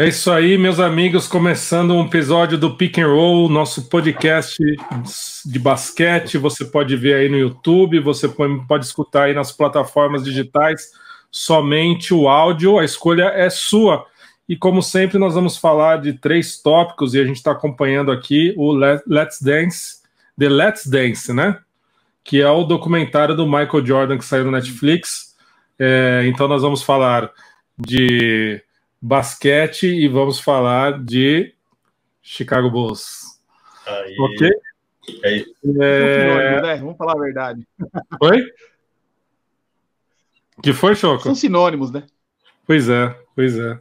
É isso aí, meus amigos, começando um episódio do Pick and Roll, nosso podcast de basquete. Você pode ver aí no YouTube, você pode escutar aí nas plataformas digitais somente o áudio. A escolha é sua. E como sempre, nós vamos falar de três tópicos e a gente está acompanhando aqui o Let's Dance, The Let's Dance, né? Que é o documentário do Michael Jordan que saiu no Netflix. É, então nós vamos falar de basquete e vamos falar de Chicago Bulls. Aí. Ok? Aí. É... Né? Vamos falar a verdade. Oi? Que foi, Choco? São sinônimos, né? Pois é, pois é.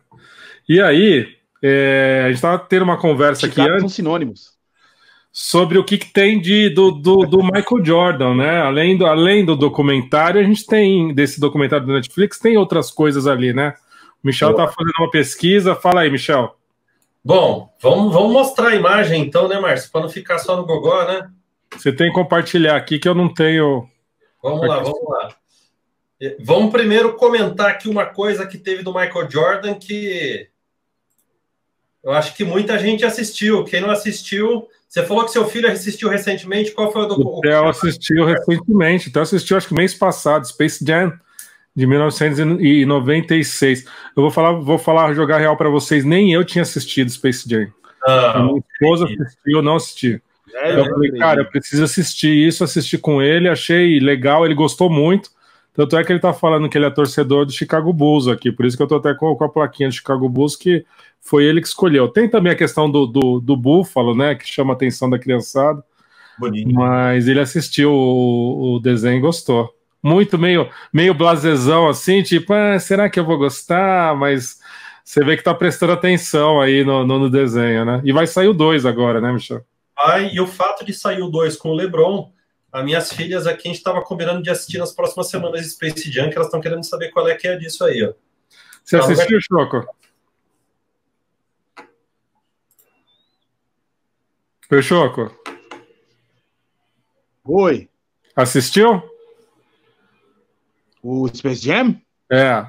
E aí, é, a gente estava tendo uma conversa Chicago aqui antes São sinônimos. sobre o que, que tem de, do, do, do Michael Jordan, né? Além do, além do documentário, a gente tem, desse documentário do Netflix, tem outras coisas ali, né? O Michel tá fazendo uma pesquisa. Fala aí, Michel. Bom, vamos, vamos mostrar a imagem então, né, Márcio? Para não ficar só no gogó, né? Você tem que compartilhar aqui que eu não tenho. Vamos lá, vamos lá. Vamos primeiro comentar aqui uma coisa que teve do Michael Jordan que eu acho que muita gente assistiu. Quem não assistiu, você falou que seu filho assistiu recentemente. Qual foi o O documentário? Theo assistiu recentemente, então assistiu acho que mês passado, Space Jam de 1996. Eu vou falar, vou falar jogar real para vocês, nem eu tinha assistido Space Jam. Ah, Minha esposa assistiu, eu não assisti. É, Eu falei, cara, eu preciso assistir isso, assisti com ele, achei legal, ele gostou muito. Tanto é que ele tá falando que ele é torcedor do Chicago Bulls aqui, por isso que eu tô até com, com a plaquinha do Chicago Bulls, que foi ele que escolheu. Tem também a questão do, do, do Buffalo, né, que chama a atenção da criançada, bonito. mas ele assistiu o, o desenho e gostou. Muito meio, meio blasezão assim, tipo, ah, será que eu vou gostar? Mas você vê que tá prestando atenção aí no, no, no desenho, né? E vai sair o 2 agora, né, Michel? Ai, e o fato de sair o 2 com o LeBron, as minhas filhas aqui, a gente estava combinando de assistir nas próximas semanas de Space Jam, que elas estão querendo saber qual é que é disso aí, ó. Você Não, assistiu, Choco? Oi, Choco. Oi. Assistiu? O Space Jam? É.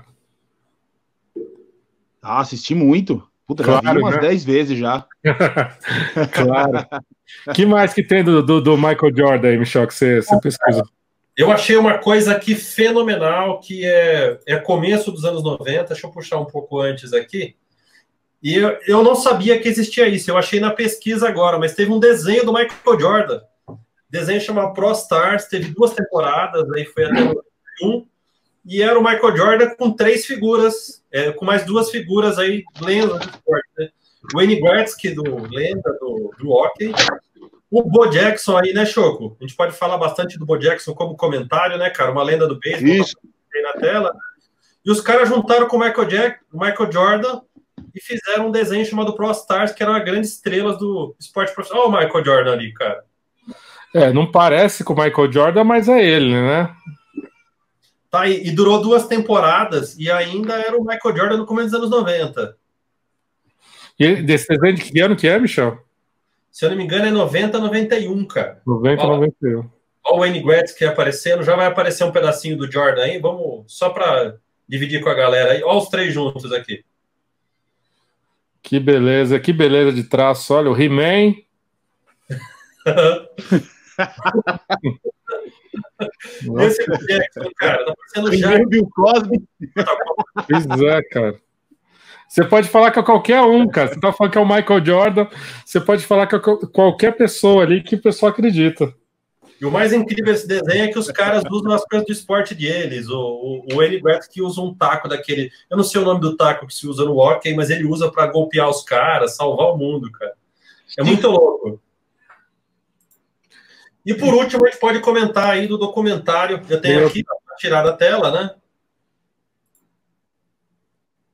Ah, assisti muito. Puta, já Claro, vi umas né? 10 vezes já. claro. que mais que tem do, do, do Michael Jordan aí, Michel, que você, você pesquisa? Eu achei uma coisa aqui fenomenal, que é, é começo dos anos 90, deixa eu puxar um pouco antes aqui. E eu, eu não sabia que existia isso, eu achei na pesquisa agora, mas teve um desenho do Michael Jordan. Desenho chamado Pro Stars, teve duas temporadas, aí foi até um, e era o Michael Jordan com três figuras, é, com mais duas figuras aí, lendas do esporte, né? O Wayne Gretzky, do lenda do, do hockey, o Bo Jackson aí, né, Choco? A gente pode falar bastante do Bo Jackson como comentário, né, cara? Uma lenda do beisebol Isso. tem na tela. E os caras juntaram com o Michael, Jack, o Michael Jordan e fizeram um desenho chamado Pro Stars, que eram as grandes estrelas do esporte profissional. Olha o Michael Jordan ali, cara. É, não parece com o Michael Jordan, mas é ele, né? Tá, e, e durou duas temporadas e ainda era o Michael Jordan no começo dos anos 90. E desse desenho de que ano que é, Michel? Se eu não me engano, é 90, 91, cara. 90, Ó. 91. Olha o Wayne Gretzky aparecendo, já vai aparecer um pedacinho do Jordan aí. Vamos só para dividir com a galera aí. Olha os três juntos aqui. Que beleza, que beleza de traço. Olha, o He-Man. Esse é o Jackson, cara, tá parecendo já. Primeiro Bill Cosby. Pois é, cara. Você pode falar que é qualquer um, cara. Você tá falando que é o Michael Jordan. Você pode falar que é qualquer pessoa ali que o pessoal acredita. E o mais incrível desse desenho é que os caras usam as coisas do esporte deles. O, o, o Wayne Gretzky usa um taco daquele. Eu não sei o nome do taco que se usa no hockey, mas ele usa para golpear os caras, salvar o mundo, cara. É muito louco. E por último, a gente pode comentar aí do documentário. Eu tenho aqui para tirar da tela, né?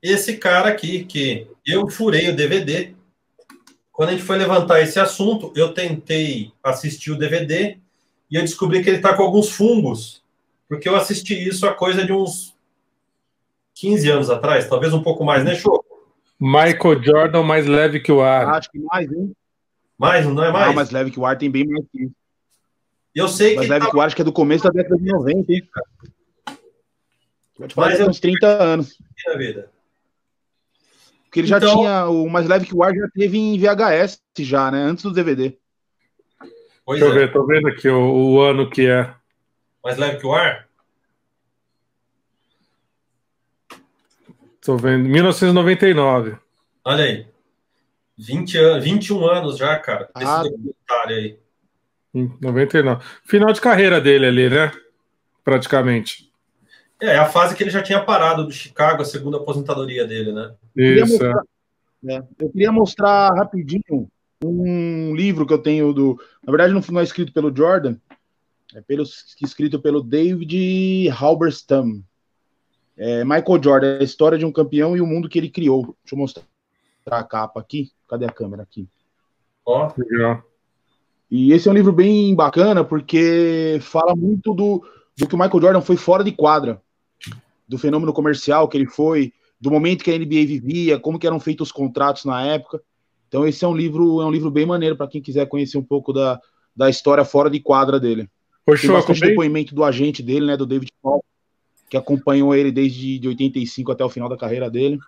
Esse cara aqui, que eu furei o DVD. Quando a gente foi levantar esse assunto, eu tentei assistir o DVD e eu descobri que ele está com alguns fungos, porque eu assisti isso a coisa de uns 15 anos atrás, talvez um pouco mais, né, Show? Michael Jordan mais leve que o ar. Acho que mais, hein? Mais, não é mais? Ah, mais leve que o ar tem bem mais que isso. Eu sei Mais que leve tá- que o ar, acho que é do começo da década de 90, hein? Pode falar Mas que eu- uns 30 anos. na vida. Porque ele já Então- tinha. O Mais Leve que o Ar já teve em VHS já, né? Antes do DVD. Pois Deixa eu é. ver, tô vendo aqui o, o ano que é. Mais leve que o ar? Tô vendo. 1999. Olha aí. 20 anos, 21 anos já, cara. Esse Ah. documentário aí. Em 99. Final de carreira dele ali, né? Praticamente. É, é a fase que ele já tinha parado do Chicago, a segunda aposentadoria dele, né? queria Isso. é. mostrar, né, Eu queria mostrar rapidinho um livro que eu tenho do. Na verdade, não não é escrito pelo Jordan, é pelo, escrito pelo David Halberstam. É Michael Jordan, a história de um campeão e o mundo que ele criou. Deixa eu mostrar a capa aqui. Cadê a câmera aqui? Ó, Legal. E esse é um livro bem bacana porque fala muito do, do que o Michael Jordan foi fora de quadra, do fenômeno comercial que ele foi, do momento que a NBA vivia, como que eram feitos os contratos na época. Então esse é um livro é um livro bem maneiro para quem quiser conhecer um pouco da, da história fora de quadra dele. Ô, Tem bastante depoimento do agente dele, né, do David Paul, que acompanhou ele desde de 85 até o final da carreira dele.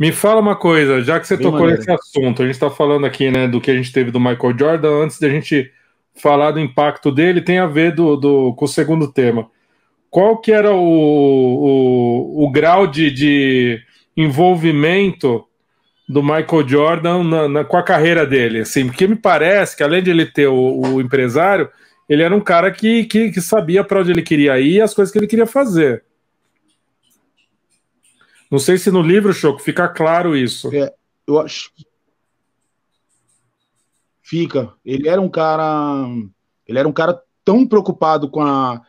Me fala uma coisa, já que você Bem tocou maneiro. nesse assunto, a gente está falando aqui, né, do que a gente teve do Michael Jordan, antes de a gente falar do impacto dele, tem a ver do, do- com o segundo tema. Qual que era o, o, o grau de, de envolvimento do Michael Jordan na- na- com a carreira dele? Assim, porque me parece que, além de ele ter o, o empresário, ele era um cara que, que, que sabia para onde ele queria ir e as coisas que ele queria fazer. Não sei se no livro, Choco, fica claro isso. Eu acho. Fica. Ele era um cara. Ele era um cara tão preocupado com a.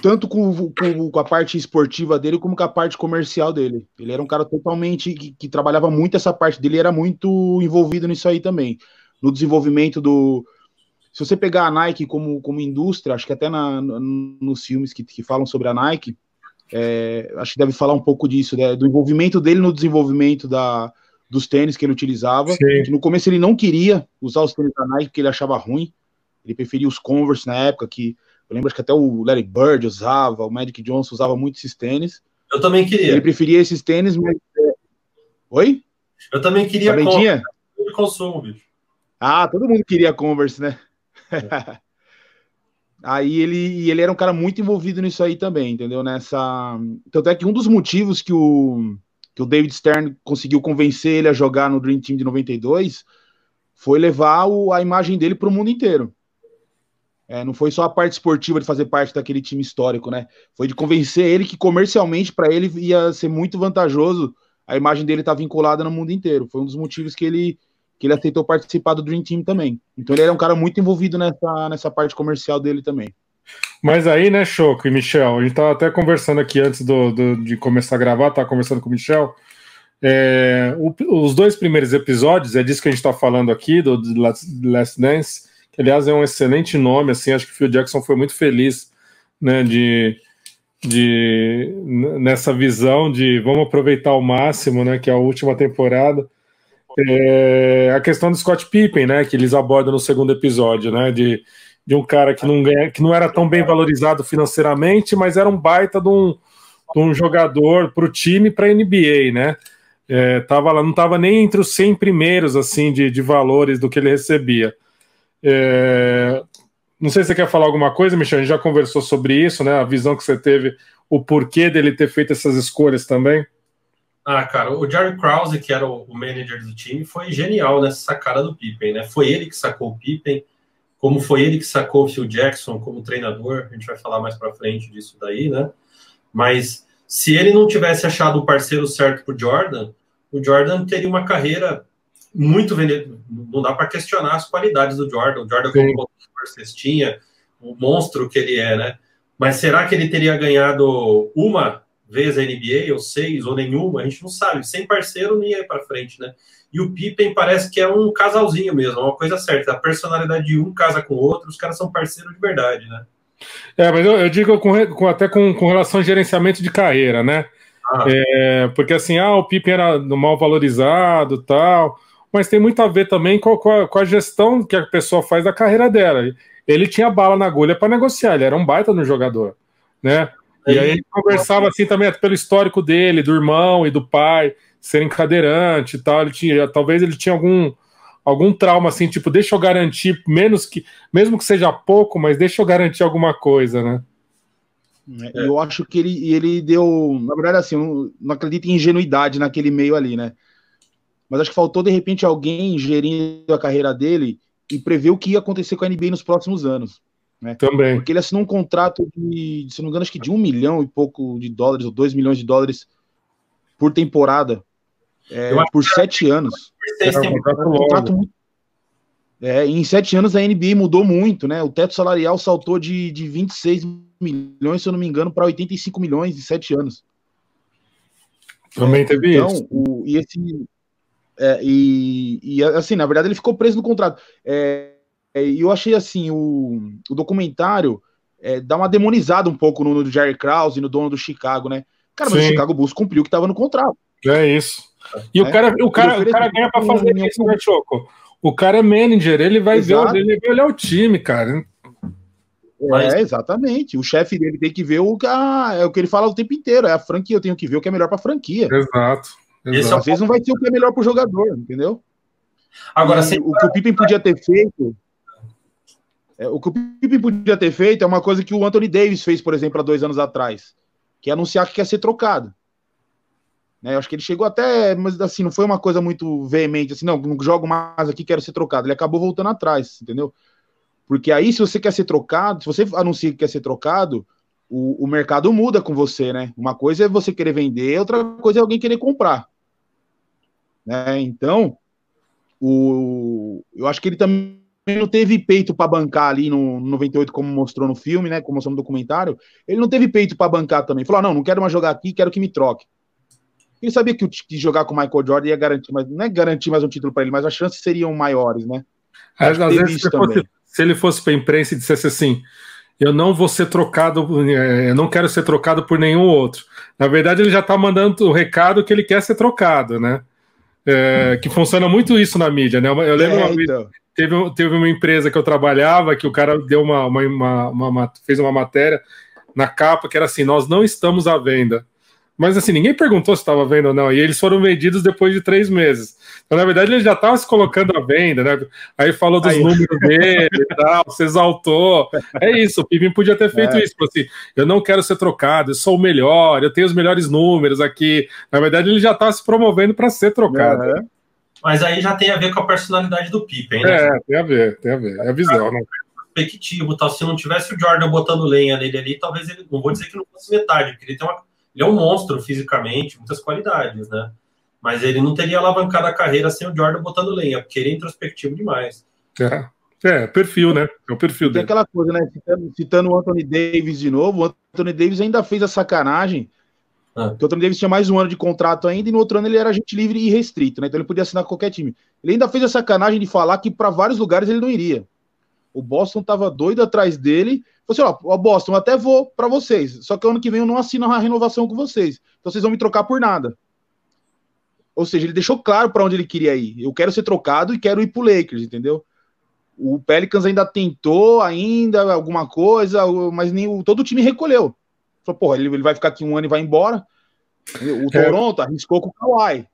Tanto com, com, com a parte esportiva dele, como com a parte comercial dele. Ele era um cara totalmente. que, que trabalhava muito essa parte dele, era muito envolvido nisso aí também. No desenvolvimento do. Se você pegar a Nike como, como indústria, acho que até na, no- nos filmes que, que falam sobre a Nike, é, acho que deve falar um pouco disso, né, do envolvimento dele no desenvolvimento da, dos tênis que ele utilizava. Que no começo ele não queria usar os tênis da Nike porque ele achava ruim. Ele preferia os Converse na época, que eu lembro acho que até o Larry Bird usava, o Magic Johnson usava muito esses tênis. eu também Ele queria. preferia esses tênis, mas. é, Oi? Eu também queria Também com- tinha? de consumo, bicho. Ah, todo mundo queria Converse, né? aí ele, ele era um cara muito envolvido nisso aí também, entendeu? Nessa. Tanto é que um dos motivos que o, que o David Stern conseguiu convencer ele a jogar no Dream Team de 92 foi levar o- a imagem dele para o mundo inteiro. É, não foi só a parte esportiva de fazer parte daquele time histórico, né? Foi de convencer ele que comercialmente para ele ia ser muito vantajoso a imagem dele estar vinculada no mundo inteiro. Foi um dos motivos que ele que ele aceitou participar do Dream Team também. Então ele era um cara muito envolvido nessa, nessa parte comercial dele também. Mas aí, né, Choco e Michel, a gente tava até conversando aqui antes do, do- de começar a gravar, tava conversando com o Michel. É, o- os dois primeiros episódios, é disso que a gente está falando aqui, do, do Last Dance, que aliás é um excelente nome, assim, acho que o Phil Jackson foi muito feliz, né, de, de nessa visão de vamos aproveitar ao máximo, né, que é a última temporada. É, a questão do Scott Pippen, né, que eles abordam no segundo episódio, né, de, de um cara que não, ganha, que não era tão bem valorizado financeiramente, mas era um baita de um, de um jogador para o time, para a NBA, né? É, tava lá, não estava nem entre os 100 primeiros assim de, de valores do que ele recebia. É, não sei se você quer falar alguma coisa, Michel. A gente já conversou sobre isso, né? A visão que você teve, o porquê dele ter feito essas escolhas também. Ah, cara, o Jerry Krause, que era o o manager do time, foi genial nessa sacada do Pippen, né? Foi ele que sacou o Pippen, como foi ele que sacou o Phil Jackson como treinador, a gente vai falar mais pra frente disso daí, né? Mas se ele não tivesse achado o parceiro certo pro Jordan, o Jordan teria uma carreira muito vendida. Não dá para questionar as qualidades do Jordan. O Jordan, Sim. como cestinha, o monstro que ele é, né? Mas será que ele teria ganhado uma vez a NBA, ou seis, ou nenhuma? A gente não sabe. Sem parceiro, nem ia para frente, né? E o Pippen parece que é um casalzinho mesmo, é uma coisa certa. A personalidade de um casa com o outro, os caras são parceiros de verdade, né? É, mas eu, eu digo com, com- até com, com relação ao gerenciamento de carreira, né? Ah, É, porque assim, ah, o Pippen era mal valorizado tal, mas tem muito a ver também com, a- com a, com a gestão que a pessoa faz da carreira dela. Ele tinha bala na agulha para negociar, ele era um baita no jogador, né? E aí ele conversava assim também pelo histórico dele, do irmão e do pai, serem cadeirante e tal. Ele tinha, talvez ele tinha algum algum trauma assim, tipo, deixa eu garantir menos que, mesmo que seja pouco, mas deixa eu garantir alguma coisa, né? É, eu acho que ele, ele deu, na verdade, assim, eu não acredito em ingenuidade naquele meio ali, né? Mas acho que faltou de repente alguém gerindo a carreira dele e prever o que ia acontecer com a NBA nos próximos anos. Né? Também. Porque ele assinou um contrato de, se não me engano, acho que de um milhão e pouco de dólares, ou dois milhões de dólares por temporada, é, por sete anos. É, um contrato muito é, em sete anos a NBA mudou muito, né? O teto salarial saltou de, de 26 milhões, se eu não me engano, para 85 milhões em sete anos. Também teve então, isso. O, e esse. É, e, e, assim, na verdade, ele ficou preso no contrato. É, e eu achei assim, o, o documentário é, dá uma demonizada um pouco no, no Jerry Krause e no dono do Chicago, né? Cara, mas Sim. o Chicago Bulls cumpriu o que estava no contrato. É isso. E o é. cara, o cara, o cara ganha para fazer isso, né, Choco? O cara é manager, ele vai Exato. ver, ele vai olhar o time, cara. É, exatamente. O chefe dele tem que ver o que, a, é o que ele fala o tempo inteiro. É a franquia, eu tenho que ver o que é melhor para a franquia. Exato. exato. Às vezes não vai ser o que é melhor para o jogador, entendeu? Agora, e, o que o Pippen podia ter feito. É, o que o Pippen podia ter feito é uma coisa que o Anthony Davis fez, por exemplo, há dois anos atrás, que é anunciar que quer ser trocado. Né? Eu acho que ele chegou até, mas assim, não foi uma coisa muito veemente, assim, não, não jogo mais aqui, quero ser trocado. Ele acabou voltando atrás, entendeu? Porque aí, se você quer ser trocado, se você anuncia que quer ser trocado, o, o mercado muda com você, né? Uma coisa é você querer vender, outra coisa é alguém querer comprar. Né? Então, o, eu acho que ele também não teve peito para bancar ali no, no 98, como mostrou no filme, né? Como mostrou no documentário. Ele não teve peito para bancar também. Falou: ah, não, não quero mais jogar aqui, quero que me troque. Ele sabia que, que jogar com o Michael Jordan ia garantir, mas não é garantir mais um título para ele, mas as chances seriam maiores, né? Às vezes, se, fosse, se, ele fosse para a imprensa e dissesse assim: eu não vou ser trocado, é, eu não quero ser trocado por nenhum outro. Na verdade, ele já está mandando o recado que ele quer ser trocado, né? É, que funciona muito isso na mídia, né? Eu lembro é, uma vez, então. Teve, teve uma empresa que eu trabalhava que o cara deu uma, uma, uma, uma fez uma matéria na capa que era assim: nós não estamos à venda. Mas assim, ninguém perguntou se estava vendo ou não. E eles foram vendidos depois de três meses. Então, na verdade, ele já estava se colocando à venda, né? Aí falou dos Aí. números dele e tal, se exaltou. É isso, o Pivim podia ter feito é. isso. Assim, eu não quero ser trocado, eu sou o melhor, eu tenho os melhores números aqui. Na verdade, ele já estava se promovendo para ser trocado. É. Mas aí já tem a ver com a personalidade do Pippen, né? É, tem a ver, tem a ver. É a visão, né? Perspectivo, tal. Se não tivesse o Jordan botando lenha nele ali, talvez ele, não vou dizer que não fosse metade, porque ele tem uma ele é um monstro fisicamente, muitas qualidades, né? Mas ele não teria alavancado a carreira sem o Jordan botando lenha, porque ele é introspectivo demais. É, é perfil, né? É o perfil Tem dele. aquela coisa, né? Citando, citando, o Anthony Davis de novo, o Anthony Davis ainda fez a sacanagem. Ah. o Anthony Davis tinha mais um ano de contrato ainda, e no outro ano ele era agente livre e restrito, né? Então ele podia assinar qualquer time. Ele ainda fez a sacanagem de falar que para vários lugares ele não iria. O Boston tava doido atrás dele Falei assim, ó, Boston, até vou para vocês, só que ano que vem eu não assino a renovação com vocês. Então vocês vão me trocar por nada. Ou seja, ele deixou claro para onde ele queria ir. Eu quero ser trocado e quero ir pro Lakers, entendeu? O Pelicans ainda tentou ainda alguma coisa, mas nem todo o time recolheu. Falou, porra, ele, ele vai ficar aqui um ano e vai embora. O é. Toronto arriscou com o Kawhi,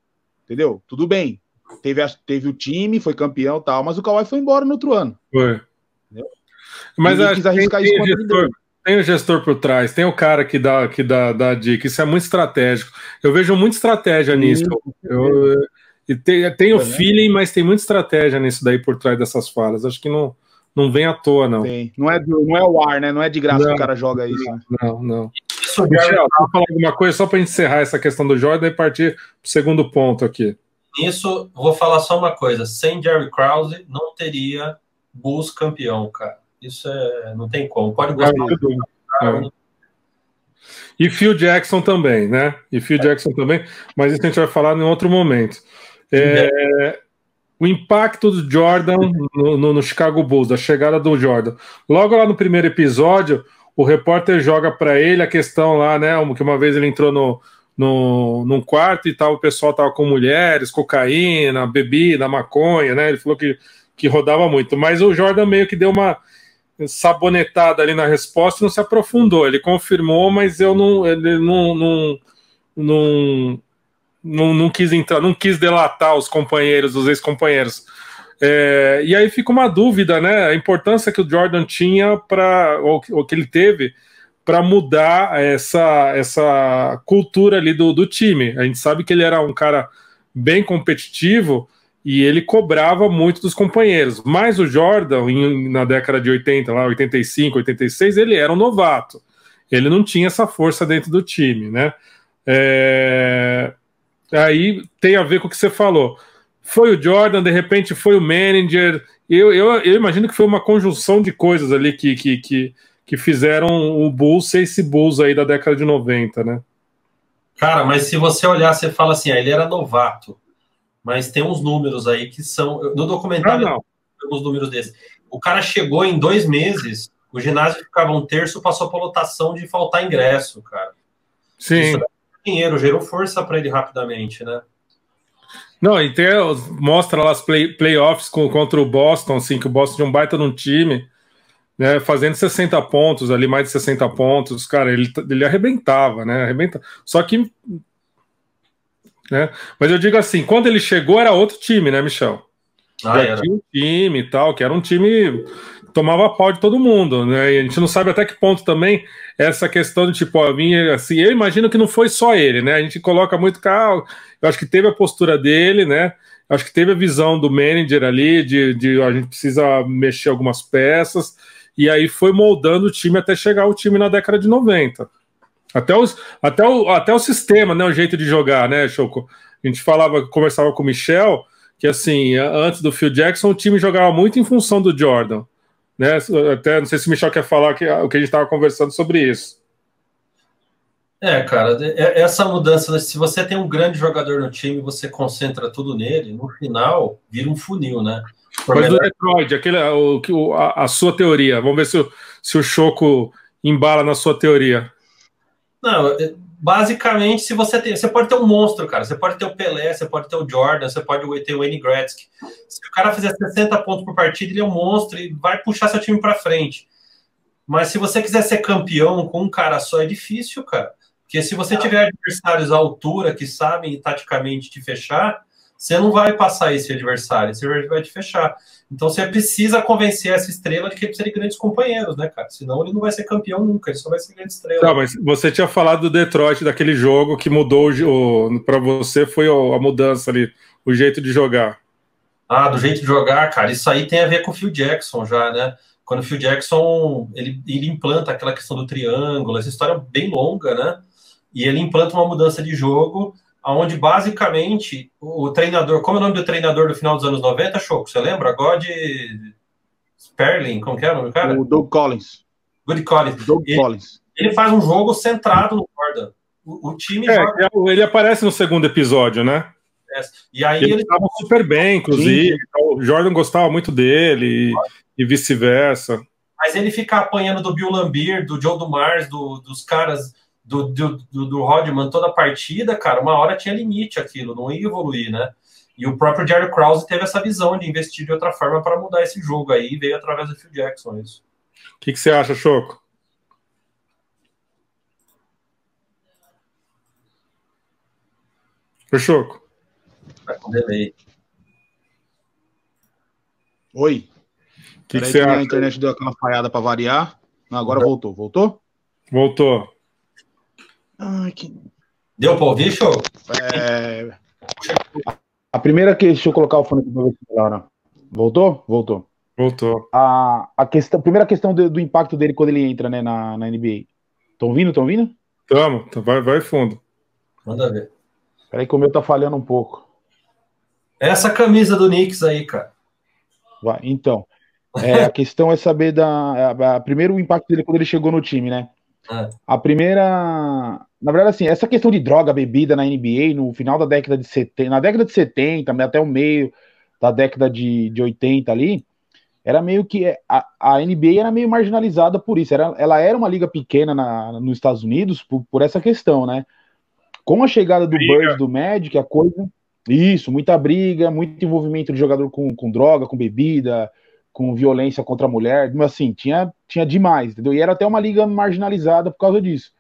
entendeu? Tudo bem. Teve, a, teve o time, foi campeão tal, mas o Kawhi foi embora no outro ano. Foi. Entendeu? Mas acho, tem, tem, gestor, tem o gestor por trás, tem o cara que dá, que dá, dá dica. Isso é muito estratégico. Eu vejo muita estratégia Sim, nisso. Eu, e tem, tem o feeling, mas tem muita estratégia nisso daí por trás dessas falas. Acho que não, não vem à toa, não. Tem. Não é, não é o ar, né? Não é de graça não, que o cara joga isso. Não, não. Michel, vou falar alguma coisa só para encerrar essa questão do Jordan e partir para o segundo ponto aqui. Isso, vou falar só uma coisa. Sem Jerry Krause, não teria Bulls campeão, cara. Isso é, não tem como. Pode gostar. É, é. E Phil Jackson também, né? E Phil Jackson também, mas isso a gente vai falar em outro momento. É, o impacto do Jordan no, no, no, Chicago Bulls, da chegada do Jordan. Logo lá no primeiro episódio, o repórter joga para ele a questão lá, né? Que uma vez ele entrou no, no, num quarto e tal, o pessoal tava com mulheres, cocaína, bebida, maconha, né? Ele falou que, que rodava muito. Mas o Jordan meio que deu uma sabonetada ali na resposta não se aprofundou. Ele confirmou, mas eu não, ele não, não, não, não, não quis entrar, não quis delatar os companheiros, os ex-companheiros. É, e aí fica uma dúvida, né? A importância que o Jordan tinha para, ou, ou, que ele teve para mudar essa, essa cultura ali do, do time. A gente sabe que ele era um cara bem competitivo e ele cobrava muito dos companheiros. Mas o Jordan, em, na década de 80, lá, 85, 86, ele era um novato. Ele não tinha essa força dentro do time, né? É... Aí tem a ver com o que você falou. Foi o Jordan, de repente foi o manager. Eu, eu, eu imagino que foi uma conjunção de coisas ali que, que, que, que fizeram o Bulls ser esse Bulls aí da década de 90, né? Cara, mas se você olhar, você fala assim, ah, ele era novato, mas tem uns números aí que são. No documentário, ah, alguns números desses. O cara chegou em dois meses, o ginásio ficava um terço, passou para lotação de faltar ingresso, cara. Sim. Isso dinheiro, gerou força para ele rapidamente, né? Não, e tem, mostra lá as play, playoffs com, contra o Boston, assim, que o Boston tinha um baita num time, né, fazendo 60 pontos ali, mais de 60 pontos, cara, ele, ele arrebentava, né, arrebentava. Só que, né, mas eu digo assim, quando ele chegou era outro time, né, Michel? Ah, Já tinha um time e tal, que era um time tomava pau de todo mundo, né? E a gente não sabe até que ponto também essa questão de tipo, a minha, assim, eu imagino que não foi só ele, né? A gente coloca muito carro, eu acho que teve a postura dele, né? Eu acho que teve a visão do manager ali de, de a gente precisa mexer algumas peças, e aí foi moldando o time até chegar o time na década de 90. Até, os, até, o, até o sistema, né? O jeito de jogar, né, Choco? A gente falava, conversava com o Michel, que assim, antes do Phil Jackson, o time jogava muito em função do Jordan. Né? Até não sei se o Michel quer falar que, o que a gente estava conversando sobre isso. É, cara, é, essa mudança, se você tem um grande jogador no time, você concentra tudo nele, no final vira um funil, né? Mas do Detroit, aquele, o, a, a, sua teoria, vamos ver se o, se o Choco embala na sua teoria. Não, basicamente, se você tem, você pode ter um monstro, cara. Você pode ter o Pelé, você pode ter o Jordan, você pode ter o Wayne Gretzky. Se o cara fizer 60 pontos por partida, ele é um monstro e vai puxar seu time para frente. Mas se você quiser ser campeão com um cara só, é difícil, cara. Porque se você tiver adversários à altura que sabem taticamente te fechar, você não vai passar esse adversário, você vai te fechar. Então você precisa convencer essa estrela de que ele precisa de grandes companheiros, né, cara? Senão ele não vai ser campeão nunca, ele só vai ser grande estrela. Tá, mas você tinha falado do Detroit, daquele jogo que mudou para você, foi a mudança ali, o jeito de jogar. Ah, do jeito de jogar, cara, isso aí tem a ver com o Phil Jackson já, né? Quando o Phil Jackson ele, ele implanta aquela questão do triângulo, essa história é bem longa, né? E ele implanta uma mudança de jogo onde basicamente o treinador, como é o nome do treinador do final dos anos 90, Choco? Você lembra? God Sperling, como que é o nome do cara? O Doug Collins. Good Collins. Doug ele, Collins. Ele faz um jogo centrado no Jordan. O, o time é, joga... É, ele aparece no segundo episódio, né? É. E aí ele estava super bem, inclusive. O Jordan gostava muito dele e, e vice-versa. Mas ele fica apanhando do Bill Lambier, do Joe Dumars, do, dos caras do, do, do, do Rodman toda a partida, cara, uma hora tinha limite aquilo, não ia evoluir, né? E o próprio Jerry Krause teve essa visão de investir de outra forma para mudar esse jogo aí, veio através do Phil Jackson isso. O que, que você acha, Choco? Oi, Choco. Tá com delay. Oi. O que, que você acha? A internet deu aquela falhada para variar. Agora voltou. Voltou? Voltou. Ai, que... Deu para ouvir, show? É... A primeira que. Deixa eu colocar o fone aqui para ver se melhora. Voltou? Voltou. Voltou. A, a, questão, a primeira questão do, do, impacto dele quando ele entra né, na, na NBA. Estão ouvindo? Estão ouvindo? Tamo, vai, vai fundo. Manda ver. Peraí que o meu tá falhando um pouco. Essa camisa do Knicks aí, cara. Vai, então. É, a questão é saber da. A, a, primeiro o impacto dele quando ele chegou no time, né? É. A primeira. Na verdade, assim, essa questão de droga, bebida na NBA, no final da década de 70, na década de 70, até o meio da década de, de 80 ali, era meio que. A, a NBA era meio marginalizada por isso. Era, ela era uma liga pequena na, nos Estados Unidos por, por essa questão, né? Com a chegada do Bird, do Magic, a coisa. Isso, muita briga, muito envolvimento de jogador com, com droga, com bebida, com violência contra a mulher, assim, tinha, tinha demais, entendeu? E era até uma liga marginalizada por causa disso.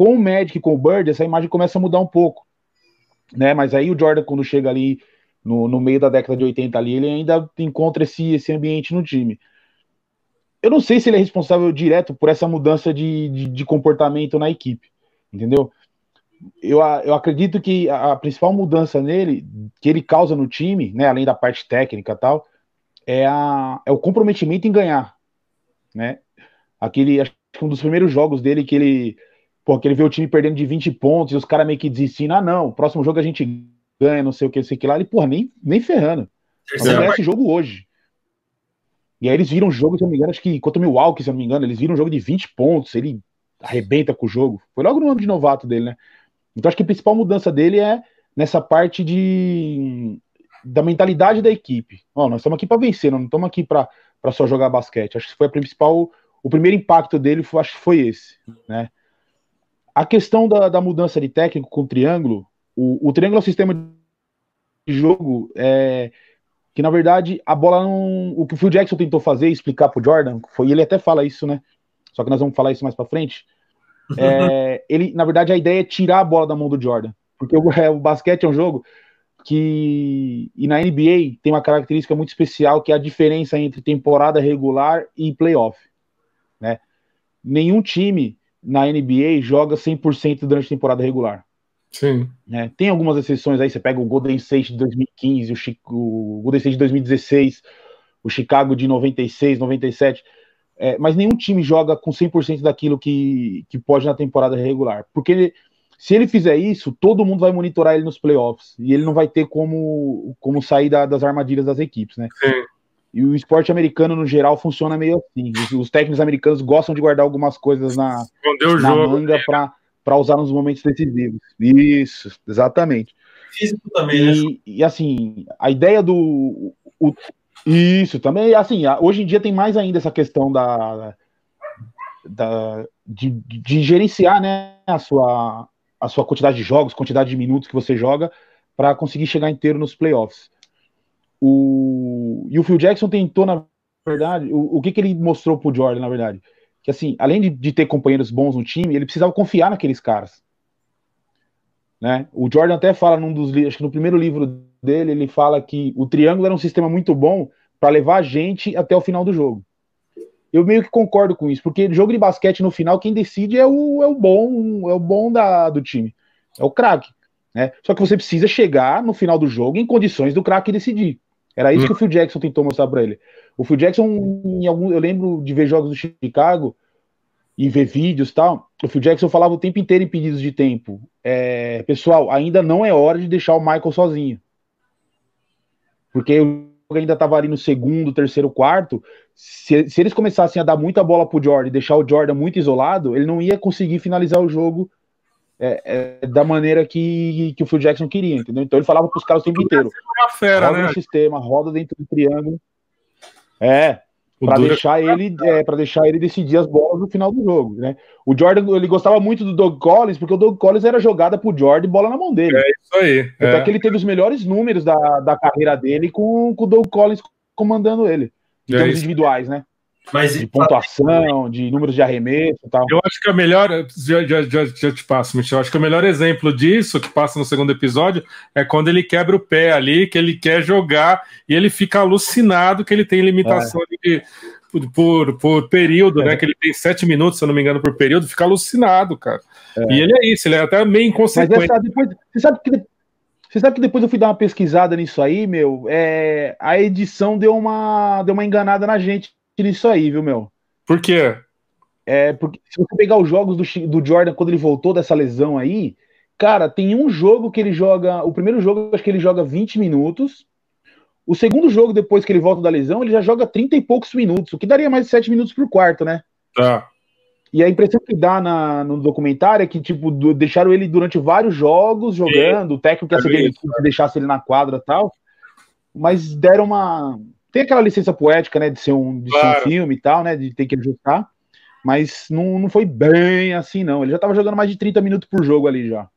Com o Magic, com o Bird, essa imagem começa a mudar um pouco. né? Mas aí o Jordan, quando chega ali no, no meio da década de 80 ali, ele ainda encontra esse, esse ambiente no time. Eu não sei se ele é responsável direto por essa mudança de, de, de comportamento na equipe, entendeu? Eu, eu acredito que a, a principal mudança nele, que ele causa no time, né, além da parte técnica e tal, é, a, é o comprometimento em ganhar, né? Aquele, acho que um dos primeiros jogos dele que ele, pô, que ele vê o time perdendo de 20 pontos e os caras meio que desistindo, ah não, o próximo jogo a gente ganha, não sei o que, não sei o que lá, ele, porra, nem, nem ferrando. Vamos ganhar esse jogo hoje. E aí eles viram um jogo, se eu não me engano, acho que contra o Milwaukee, se eu não me engano, eles viram um jogo de 20 pontos, ele arrebenta com o jogo. Foi logo no ano de novato dele, né? Então acho que a principal mudança dele é nessa parte de da mentalidade da equipe. Ó, nós estamos aqui para vencer, não estamos aqui para só jogar basquete. Acho que foi a principal, o primeiro impacto dele, foi, acho que foi esse, né? A questão da, da mudança de técnico com o triângulo, o, o triângulo é um sistema de jogo é, que, na verdade, a bola não. O que o Phil Jackson tentou fazer, explicar pro Jordan, foi, ele até fala isso, né? Só que nós vamos falar isso mais para frente. É, ele, na verdade, a ideia é tirar a bola da mão do Jordan. Porque o, é, o basquete é um jogo que. E na NBA tem uma característica muito especial que é a diferença entre temporada regular e playoff. Né? Nenhum time na NBA joga 100% durante a temporada regular. Sim. Né? Tem algumas exceções aí, você pega o Golden State de 2015, o, Chico, o Golden State de 2016, o Chicago de 96, 97. É, mas nenhum time joga com 100% daquilo que, que pode na temporada regular. Porque ele, se ele fizer isso, todo mundo vai monitorar ele nos playoffs. E ele não vai ter como, como sair da, das armadilhas das equipes, né? Sim. E o esporte americano, no geral, funciona meio assim. Os, os técnicos americanos gostam de guardar algumas coisas na, na jogo, manga né? para usar nos momentos decisivos. Isso, exatamente. Físico também, né? e, e assim, a ideia do. O, isso, também, assim, hoje em dia tem mais ainda essa questão da, da de, de, gerenciar, né, a sua, a sua quantidade de jogos, quantidade de minutos que você joga para conseguir chegar inteiro nos playoffs. O, e o Phil Jackson tentou, na verdade, o, o que, que ele mostrou pro Jordan, na verdade? Que assim, além de, de ter companheiros bons no time, ele precisava confiar naqueles caras. Né? O Jordan até fala num dos acho que no primeiro livro dele, ele fala que o triângulo era um sistema muito bom para levar a gente até o final do jogo. Eu meio que concordo com isso, porque jogo de basquete no final quem decide é o, é o bom, é o bom da, do time, é o craque, né? Só que você precisa chegar no final do jogo em condições do craque decidir. Era isso que o Phil Jackson tentou mostrar para ele. O Phil Jackson, em algum, eu lembro de ver jogos do Chicago, e ver vídeos e tal, o Phil Jackson falava o tempo inteiro em pedidos de tempo. É, pessoal, ainda não é hora de deixar o Michael sozinho. Porque o ainda estava ali no segundo, terceiro, quarto. Se, se, eles começassem a dar muita bola pro Jordan e deixar o Jordan muito isolado, ele não ia conseguir finalizar o jogo é, é, da maneira que, que o Phil Jackson queria, entendeu? Então ele falava para os caras o tempo inteiro. Fera, roda né? no sistema, roda dentro do triângulo. É, para deixar ele é, para deixar ele decidir as bolas no final do jogo, né? O Jordan ele gostava muito do Doug Collins porque o Doug Collins era jogada pro Jordan e bola na mão dele. É isso aí. Até é. que ele teve os melhores números da, da carreira dele com, com o Doug Collins comandando ele, em é termos individuais, né? Mas, de pontuação, de números de arremesso e tal. Eu acho que a melhor. Já, já, já, já te passo, Michel. Acho que o melhor exemplo disso, que passa no segundo episódio, é quando ele quebra o pé ali, que ele quer jogar e ele fica alucinado que ele tem limitação é. de, por, por período, é. né? Que ele tem sete minutos, se eu não me engano, por período, fica alucinado, cara. É. E ele é isso, ele é até meio inconsequente. Mas essa, depois, você sabe que você sabe que depois eu fui dar uma pesquisada nisso aí, meu. É, a edição deu uma, deu uma enganada na gente nisso aí, viu, meu? Por quê? É, porque se você pegar os jogos do, do Jordan quando ele voltou dessa lesão aí, cara, tem um jogo que ele joga. O primeiro jogo, acho que ele joga 20 minutos. O segundo jogo, depois que ele volta da lesão, ele já joga 30 e poucos minutos, o que daria mais de 7 minutos por quarto, né? Tá. E a impressão que dá na, no documentário é que, tipo, do, deixaram ele durante vários jogos jogando, o técnico ia ser que deixasse ele na quadra e tal, mas deram uma tem aquela licença poética, né, de ser um, de claro. ser um filme e tal, né, de ter que ajustar, mas não, não foi bem assim, não. Ele já estava jogando mais de 30 minutos por jogo ali já.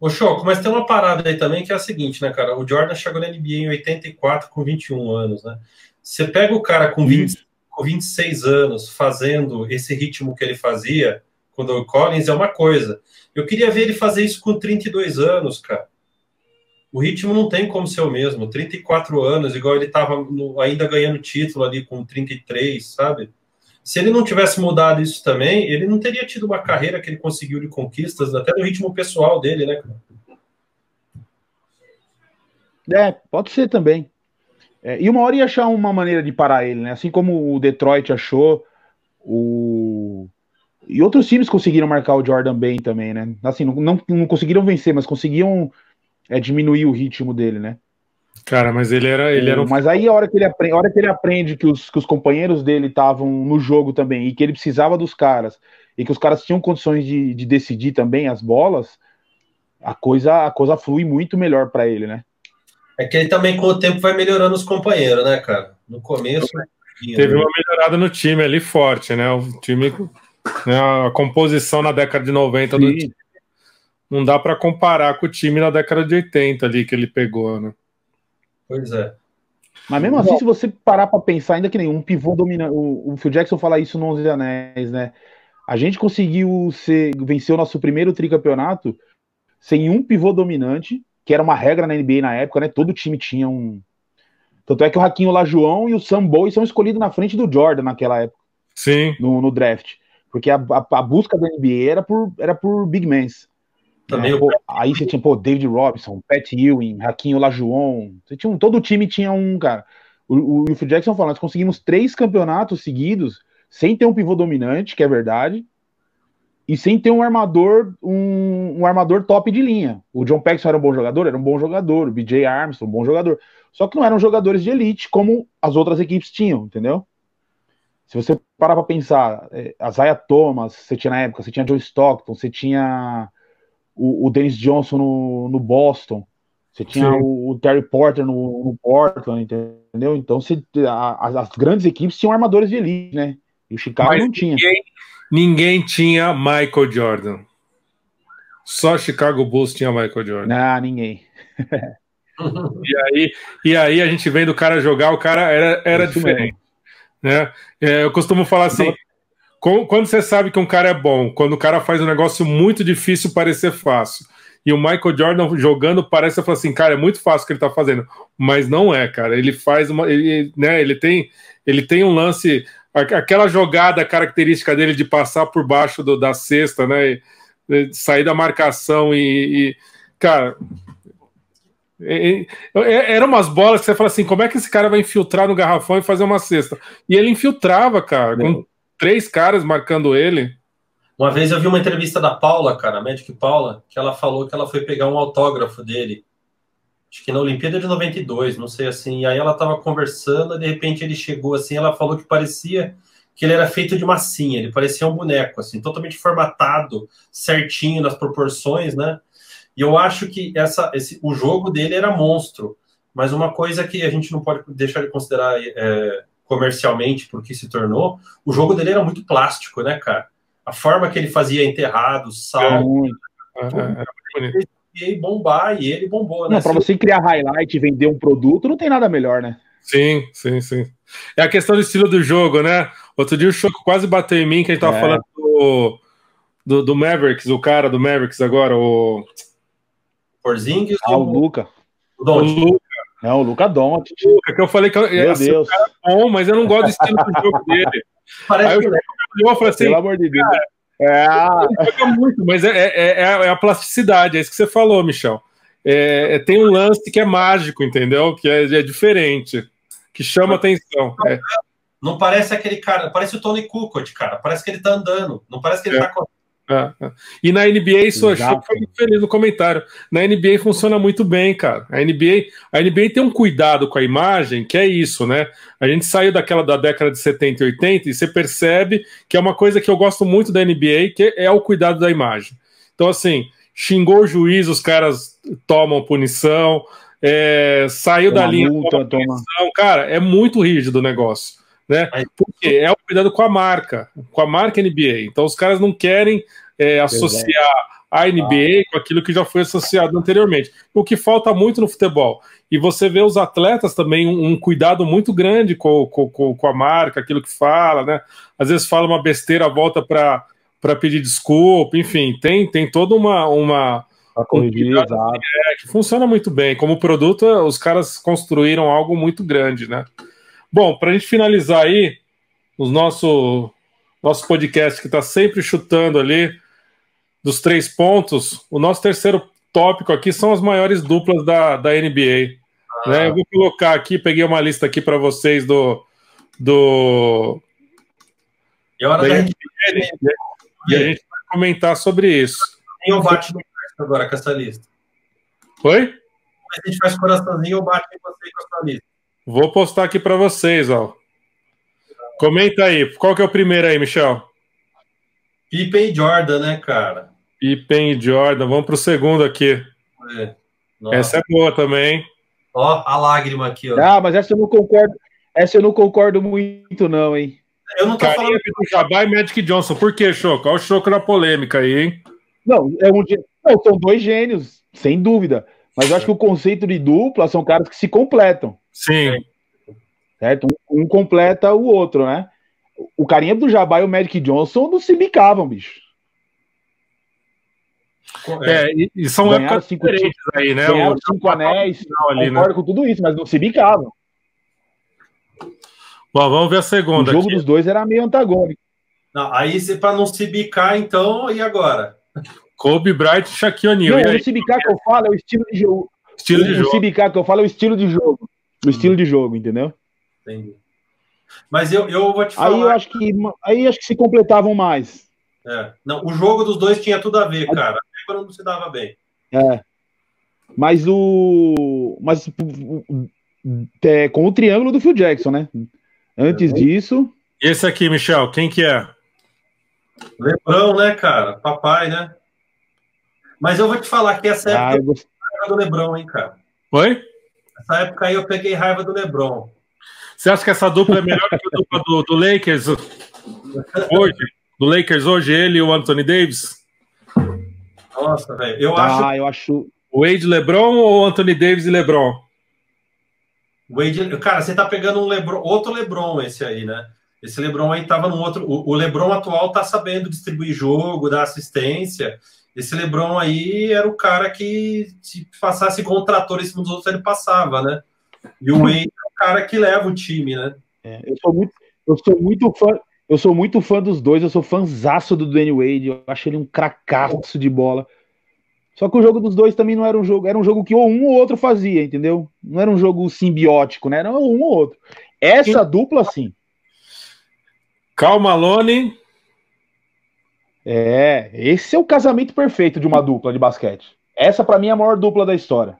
Ô, Choco, mas tem uma parada aí também que é a seguinte, né, cara? O Jordan chegou na NBA em 84 com 21 anos, né? Você pega o cara com, 20, com 26 anos fazendo esse ritmo que ele fazia quando o Collins é uma coisa. Eu queria ver ele fazer isso com 32 anos, cara. O ritmo não tem como ser o mesmo. 34 anos, igual ele estava ainda ganhando título ali com 33, sabe? Se ele não tivesse mudado isso também, ele não teria tido uma carreira que ele conseguiu de conquistas, até no ritmo pessoal dele, né? É, pode ser também. É, e uma hora ia achar uma maneira de parar ele, né? Assim como o Detroit achou, o... e outros times conseguiram marcar o Jordan bem também, né? Assim, não, não, não conseguiram vencer, mas conseguiam é diminuir o ritmo dele, né? Cara, mas ele era. Ele era um... Mas aí a hora que ele aprende, a hora que ele aprende que os, que os companheiros dele estavam no jogo também e que ele precisava dos caras e que os caras tinham condições de, de decidir também as bolas, a coisa, a coisa flui muito melhor para ele, né? É que ele também, com o tempo, vai melhorando os companheiros, né, cara? No começo. Teve uma melhorada no time ali forte, né? O time. Né, a composição na década de 90 Sim. do time não dá para comparar com o time na década de 80 ali que ele pegou, né? Pois é. Mas mesmo assim, se você parar para pensar, ainda que nenhum pivô dominante, o, o Phil Jackson fala isso no 11 Anéis, né? A gente conseguiu ser, vencer o nosso primeiro tricampeonato sem um pivô dominante, que era uma regra na NBA na época, né? Todo time tinha um. Tanto é que o Raquinho Lajoão e o Sam Bowie são escolhidos na frente do Jordan naquela época. Sim. No, no draft. Porque a, a, a, busca da NBA era por, era por big mans. Também é, pô, aí você tinha, pô, David Robinson, Pat Ewing, Raquinho Lajuon. Você tinha um, todo o time tinha um, cara. O, o Phil Jackson falando, nós conseguimos três campeonatos seguidos sem ter um pivô dominante, que é verdade, e sem ter um armador, um, um, armador top de linha. O John Paxson era um bom jogador, era um bom jogador, o BJ Armstrong, um bom jogador. Só que não eram jogadores de elite como as outras equipes tinham, entendeu? Se você parar para pensar, é, a Zaya Thomas, você tinha na época, você tinha Joe Stockton, você tinha o, o Dennis Johnson no, no Boston, você tinha o, o, Terry Porter no, no, Portland, entendeu? Então você, a, as, grandes equipes tinham armadores de elite, né? E o Chicago Mas não tinha. Ninguém, ninguém tinha Michael Jordan. Só Chicago Bulls tinha Michael Jordan. Não, ninguém. e, aí, e aí a gente vendo o cara jogar, o cara era, era diferente. Né? É, eu costumo falar assim: quando você sabe que um cara é bom, quando o cara faz um negócio muito difícil parecer fácil. E o Michael Jordan jogando parece falar assim, cara, é muito fácil o que ele tá fazendo, mas não é, cara. Ele faz uma, ele, né? Ele tem, ele tem um lance, aquela jogada característica dele de passar por baixo do, da cesta, né? sair da marcação e, e cara, era umas bolas que você fala assim, como é que esse cara vai infiltrar no garrafão e fazer uma cesta? E ele infiltrava, cara, com três caras marcando ele. Uma vez eu vi uma entrevista da Paula, cara, a Magic Paula, que ela falou que ela foi pegar um autógrafo dele. Acho que na Olimpíada de 92, não sei assim. E aí ela tava conversando, de repente ele chegou assim, ela falou que parecia que ele era feito de massinha, ele parecia um boneco, assim, totalmente formatado, certinho nas proporções, né? E eu acho que essa, esse, o jogo dele era monstro. Mas uma coisa que a gente não pode deixar de considerar é, comercialmente porque se tornou, o jogo dele era muito plástico, né, cara? A forma que ele fazia enterrado, salto. É, é, é, e bombar, e ele bombou, né? Para você criar highlight e vender um produto, não tem nada melhor, né? Sim, sim, sim. É a questão do estilo do jogo, né? Outro dia o Choco quase bateu em mim, que a gente tava é. falando do, do, do, Mavericks, o cara do Mavericks agora, o. Porzingis. Ah, o Luca. O, o Luca. Não, o Luca Doncic. Luca, que eu falei que Meu assim, Deus. cara é bom, mas eu não gosto do estilo do jogo dele. Parece Aí eu, eu falei assim, pelo amor de Deus. É, muito, mas é, é, é, a plasticidade, é isso que você falou, Michel. É, tem um lance que é mágico, entendeu? Que é, é diferente, que chama atenção. Não parece aquele cara, parece o Tony Kukoc, cara. Parece que ele tá andando, não parece que ele tá correndo. É, é. E na NBA, isso achou foi muito feliz no comentário. Na NBA funciona muito bem, cara. A NBA, a NBA tem um cuidado com a imagem, que é isso, né? A gente saiu daquela da década de 70 e 80 e você percebe que é uma coisa que eu gosto muito da NBA, que é o cuidado da imagem. Então, assim, xingou o juiz, os caras tomam punição, é, saiu da linha, multa, toma punição. Cara, é muito rígido o negócio né? Porque é o cuidado com a marca, com a marca NBA. Então os caras não querem é, associar a NBA ah. com aquilo que já foi associado anteriormente. O que falta muito no futebol. E você vê os atletas também um, um cuidado muito grande com, com, com, a marca, aquilo que fala, né? Às vezes fala uma besteira, volta para pedir desculpa, enfim, tem, tem toda uma, uma, Pra corrigir, exato. É, que funciona muito bem. Como produto, os caras construíram algo muito grande, né? Bom, para a gente finalizar aí, o nosso, nosso podcast que está sempre chutando ali dos três pontos, o nosso terceiro tópico aqui são as maiores duplas da, da NBA. Ah. Né? Eu vou colocar aqui, peguei uma lista aqui para vocês do. do e, hora da NBA, NBA, e a gente vai comentar sobre isso. Quem eu bate no agora com essa lista? Oi? A gente faz coraçãozinho ou bate em você com a sua lista? Vou postar aqui para vocês, ó. Comenta aí. Qual que é o primeiro aí, Michel? Pippen e Jordan, né, cara? Pippen e Jordan. Vamos pro segundo aqui. É. Essa é boa também. Ó, a lágrima aqui, ó. Ah, mas essa eu não concordo. Essa eu não concordo muito, não, hein? Eu não tô Carinha falando. do Jabá e Magic Johnson. Por que, Choco? Olha o Choco na polêmica aí, hein? Não, é um, não, são dois gênios, sem dúvida. Mas eu acho que o conceito de dupla são caras que se completam. Sim. Certo? Um, um completa o outro, né? O carinha do Jabá e o Magic Johnson não se bicavam, bicho. É, e, e são ganharam cinco diferentes aí, né? Ganharam o, cinco anéis, ali, né? com tudo isso, mas não se bicavam. Bom, vamos ver a segunda. O jogo aqui. dos dois era meio antagônico. Não, aí, para não se bicar, então, e agora? Kobe Bryant e Shaquille O'Neal. Não, o Cibicar que eu falo é o estilo de jogo. Estilo o, de jogo. O que eu falo é o estilo de jogo. O hum. estilo de jogo, entendeu? Entendi. Mas eu, eu vou te falar. Aí eu acho que, aí acho que se completavam mais. É. Não, o jogo dos dois tinha tudo a ver, cara. Até quando não se dava bem. É. Mas o. Mas é, com o triângulo do Phil Jackson, né? Antes é. disso. Esse aqui, Michel, quem que é? Lebrão, né, cara? Papai, né? Mas eu vou te falar que essa época ah, eu peguei raiva do Lebron, hein, cara. Oi? Essa época aí eu peguei raiva do Lebron. Você acha que essa dupla é melhor que a dupla do, do Lakers hoje? Do Lakers hoje, ele e o Anthony Davis? Nossa, velho. Eu ah, acho. Eu acho. Wade LeBron ou Anthony Davis e LeBron? Wade, cara, você tá pegando um LeBron, outro LeBron esse aí, né? Esse LeBron aí tava num outro. O, o LeBron atual tá sabendo distribuir jogo, dar assistência. Esse LeBron aí era o cara que, se passasse com trator em cima dos outros, ele passava, né? E o Wade é o cara que leva o time, né? É, eu, sou muito, eu sou muito fã. Eu sou muito fã dos dois, eu sou fãzaço do Danny Wade, eu acho ele um cracaço de bola. Só que o jogo dos dois também não era um jogo, era um jogo que ou um ou outro fazia, entendeu? Não era um jogo simbiótico, né? Era um ou outro. Essa dupla, sim. Calma, Malone é, esse é o casamento perfeito de uma dupla de basquete. Essa, para mim, é a maior dupla da história.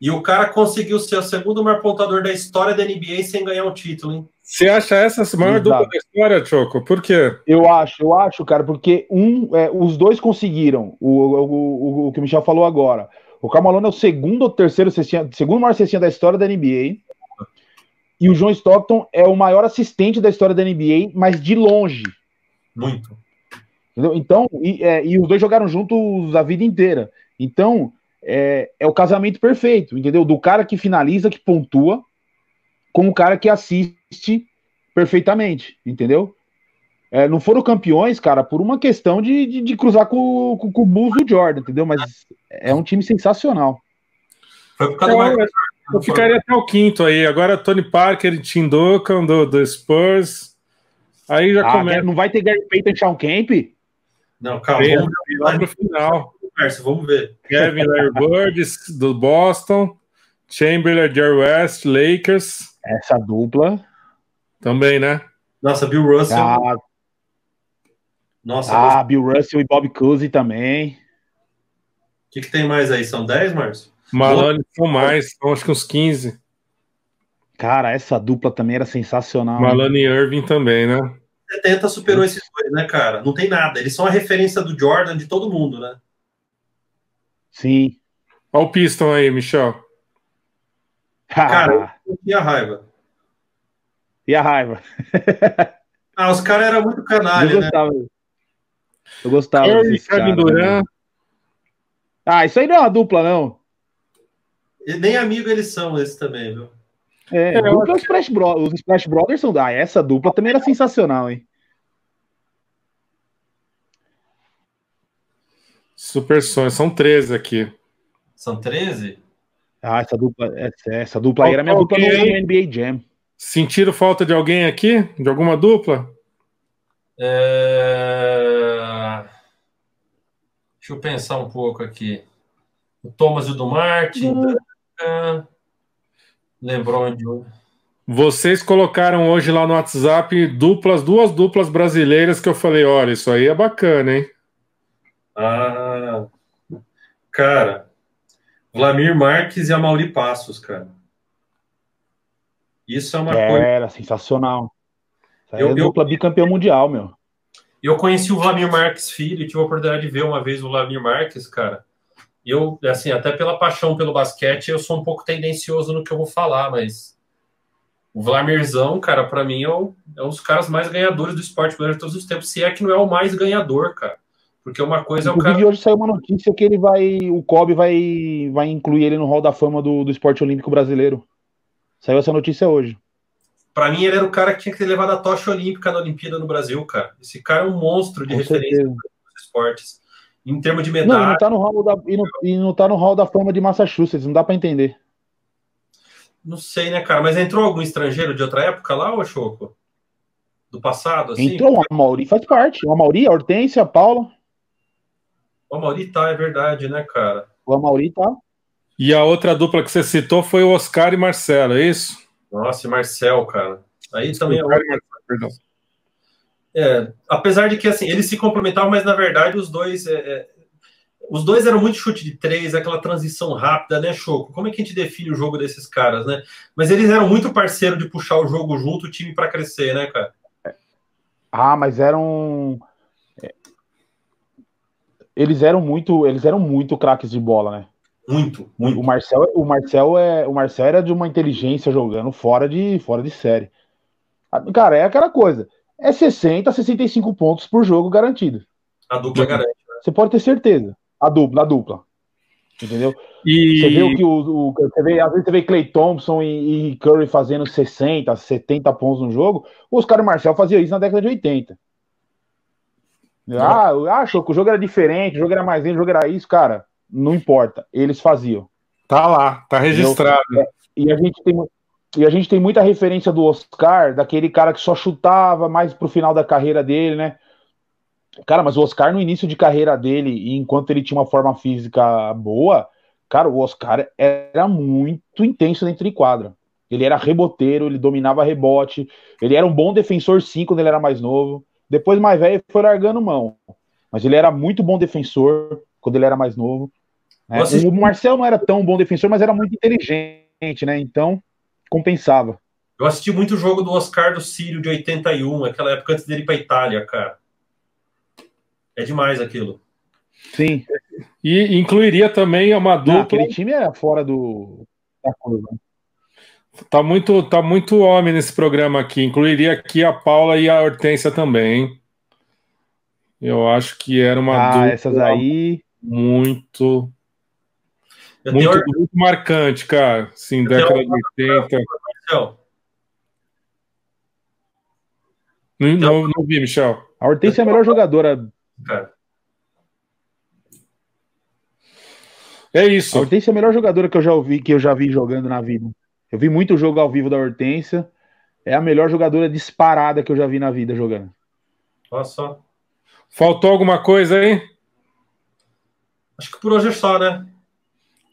E o cara conseguiu ser o segundo maior pontuador da história da NBA sem ganhar um título, hein? Você acha essa a maior Exato. dupla da história, Choco? Por quê? Eu acho, eu acho, cara, porque um, é, os dois conseguiram o, o, o, o, que o Michel falou agora. O Carmelo é o segundo ou terceiro cestinha, segundo maior cestinha da história da NBA. E o John Stockton é o maior assistente da história da NBA, mas de longe. Muito. Entendeu? Então, e, é, e, os dois jogaram juntos a vida inteira. Então, é, é, o casamento perfeito, entendeu? Do cara que finaliza, que pontua, com o cara que assiste perfeitamente, entendeu? É, não foram campeões, cara, por uma questão de, de, de cruzar com, com, com, o Bulls do Jordan, entendeu? Mas é um time sensacional. Foi por causa é, do Eu ficaria até o quinto aí. Agora Tony Parker e Tim Duncan do, do Spurs. Aí já ah, começa. Não vai ter Gary Payton e Sean Kemp? Não, calma. Vamos ver lá no final. Vamos ver. Kevin Larry Bird, do Boston. Chamberlain, Jerry West, Lakers. Essa dupla. Também, né? Nossa, Bill Russell. Ah, Nossa, ah Bill Russell e Bob Cousy também. O que, que tem mais aí? São 10, Márcio? Malone são mais, são acho que uns 15. Cara, essa dupla também era sensacional. Malone e Irving também, né? 70 superou esses dois, né, cara? Não tem nada. Eles são a referência do Jordan de todo mundo, né? Sim. Olha o Piston aí, Michel. Cara, e a raiva? E a raiva? ah, os caras eram muito canalha, eu gostava. né? Eu gostava. Curry, Kevin Durant. Ah, isso aí não é uma dupla, não. E nem amigo eles são, esses também, viu? É, é dupla, os, Splash Bros, os Splash Brothers são. Ah, essa dupla também era sensacional, hein? Super Sonho, são 13 aqui. São 13? Ah, essa dupla, essa, essa dupla aí era minha dupla no, no NBA Jam. Sentiram falta de alguém aqui? De alguma dupla? É... Deixa eu pensar um pouco aqui. O Thomas e o do Martin. Uhum. Lembrou onde. Vocês colocaram hoje lá no WhatsApp duplas, duas duplas brasileiras que eu falei, olha, isso aí é bacana, hein? Ah, cara, Vlamir Marques e a Mauri Passos, cara. Isso é uma Era, coisa. Era sensacional. eu, é dupla eu, bicampeão mundial, meu. Eu conheci o Vlamir Marques filho, tive a oportunidade de ver uma vez o Vlamir Marques, cara. Eu, assim, até pela paixão pelo basquete, eu sou um pouco tendencioso no que eu vou falar, mas o Vlamirzão, cara, para mim é um, é um dos caras mais ganhadores do esporte de todos os tempos, se é que não é o mais ganhador, cara. Porque uma coisa é o cara. hoje saiu uma notícia que ele vai. O Kobe vai, vai incluir ele no Hall da Fama do, do esporte olímpico brasileiro. Saiu essa notícia hoje. Para mim, ele era o cara que tinha que ter levado a tocha olímpica na Olimpíada no Brasil, cara. Esse cara é um monstro de Com referência nos esportes. Em termos de medalha. Não, não tá no hall da, e, não, e não tá no Hall da Fama de Massachusetts, não dá para entender. Não sei, né, cara? Mas entrou algum estrangeiro de outra época lá, ô Choco? Do passado, assim? Entrou, o Mauri faz parte. O Mauri, a Hortência, a Paula. O Mauri tá, é verdade, né, cara? O Mauri tá. E a outra dupla que você citou foi o Oscar e Marcelo, é isso? Nossa, e Marcel, cara. Aí também é outra... Perdão. É, apesar de que assim, eles se complementavam, mas na verdade os dois. É, é, os dois eram muito chute de três, aquela transição rápida, né, Choco? Como é que a gente define o jogo desses caras, né? Mas eles eram muito parceiro de puxar o jogo junto, o time para crescer, né, cara? Ah, mas eram. Eles eram muito, eles eram muito craques de bola, né? Muito, muito. O Marcel, o Marcel é, o Marcel era de uma inteligência jogando fora de, fora de série. Cara, é aquela coisa. É 60, 65 pontos por jogo garantido. A dupla garante. Né? Você pode ter certeza. A dupla, a dupla. Entendeu? E... Você vê o que o, o, você vê, às vezes você vê Clay Thompson e, e, Curry fazendo 60, 70 pontos no jogo. Os caras Marcel faziam isso na década de 80. Ah, achou que o jogo era diferente, o jogo era mais lento, o jogo era isso, cara. Não importa, eles faziam. Tá lá, tá registrado. É, e a gente tem e a gente tem muita referência do Oscar, daquele cara que só chutava mais pro final da carreira dele, né? Cara, mas o Oscar no início de carreira dele, enquanto ele tinha uma forma física boa, cara, o Oscar era muito intenso dentro de quadra. Ele era reboteiro, ele dominava rebote, ele era um bom defensor sim quando ele era mais novo. Depois, mais velho, foi largando mão. Mas ele era muito bom defensor quando ele era mais novo. Né? O Marcel não era tão bom defensor, mas era muito inteligente, né? Então, compensava. Eu assisti muito o jogo do Oscar do Sírio de 81, aquela época antes dele ir pra Itália, cara. É demais aquilo. Sim. E incluiria também uma dupla. Não, aquele time é fora do. da curva. Tá muito, tá muito homem nesse programa aqui. Incluiria aqui a Paula e a Hortência também. Hein? Eu acho que era uma ah, dupla essas aí muito muito, tenho... muito marcante, cara. Sim, década de 80. Não, não, não vi, Michel. A Hortência é a melhor jogadora. Cara. É isso. A Hortência é a melhor jogadora que eu já ouvi, que eu já vi jogando na vida. Eu vi muito jogo ao vivo da Hortência. É a melhor jogadora disparada que eu já vi na vida jogando. Olha só. Faltou alguma coisa aí? Acho que por hoje é só, né?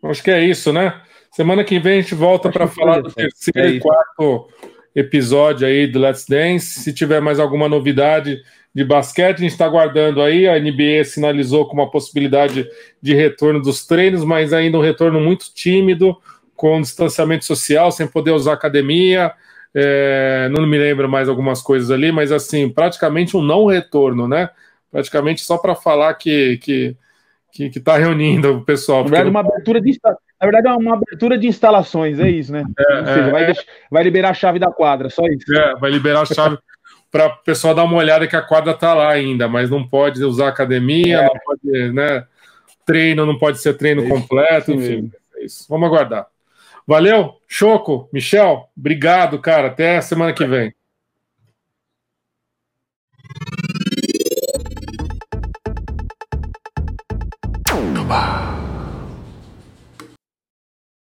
Acho que é isso, né? Semana que vem a gente volta para falar do terceiro é e quarto episódio aí do Let's Dance. Se tiver mais alguma novidade de basquete, a gente está aguardando aí. A NBA sinalizou com uma possibilidade de retorno dos treinos, mas ainda um retorno muito tímido com distanciamento social, sem poder usar academia. É, não me lembro mais algumas coisas ali, mas assim, praticamente um não retorno, né? Praticamente só para falar que, que, que, que tá reunindo o pessoal. Na verdade, uma abertura de na verdade, é uma abertura de instalações, é isso, né? É, Ou seja, é, vai, é. deixar, vai, liberar a chave da quadra, só isso. É, vai liberar a chave para o pessoal dar uma olhada que a quadra tá lá ainda, mas não pode usar academia, é. não pode, né? Treino não pode ser treino é completo, enfim. É isso. Vamos aguardar. Valeu, Choco, Michel, obrigado, cara. Até a semana que vem. 吧？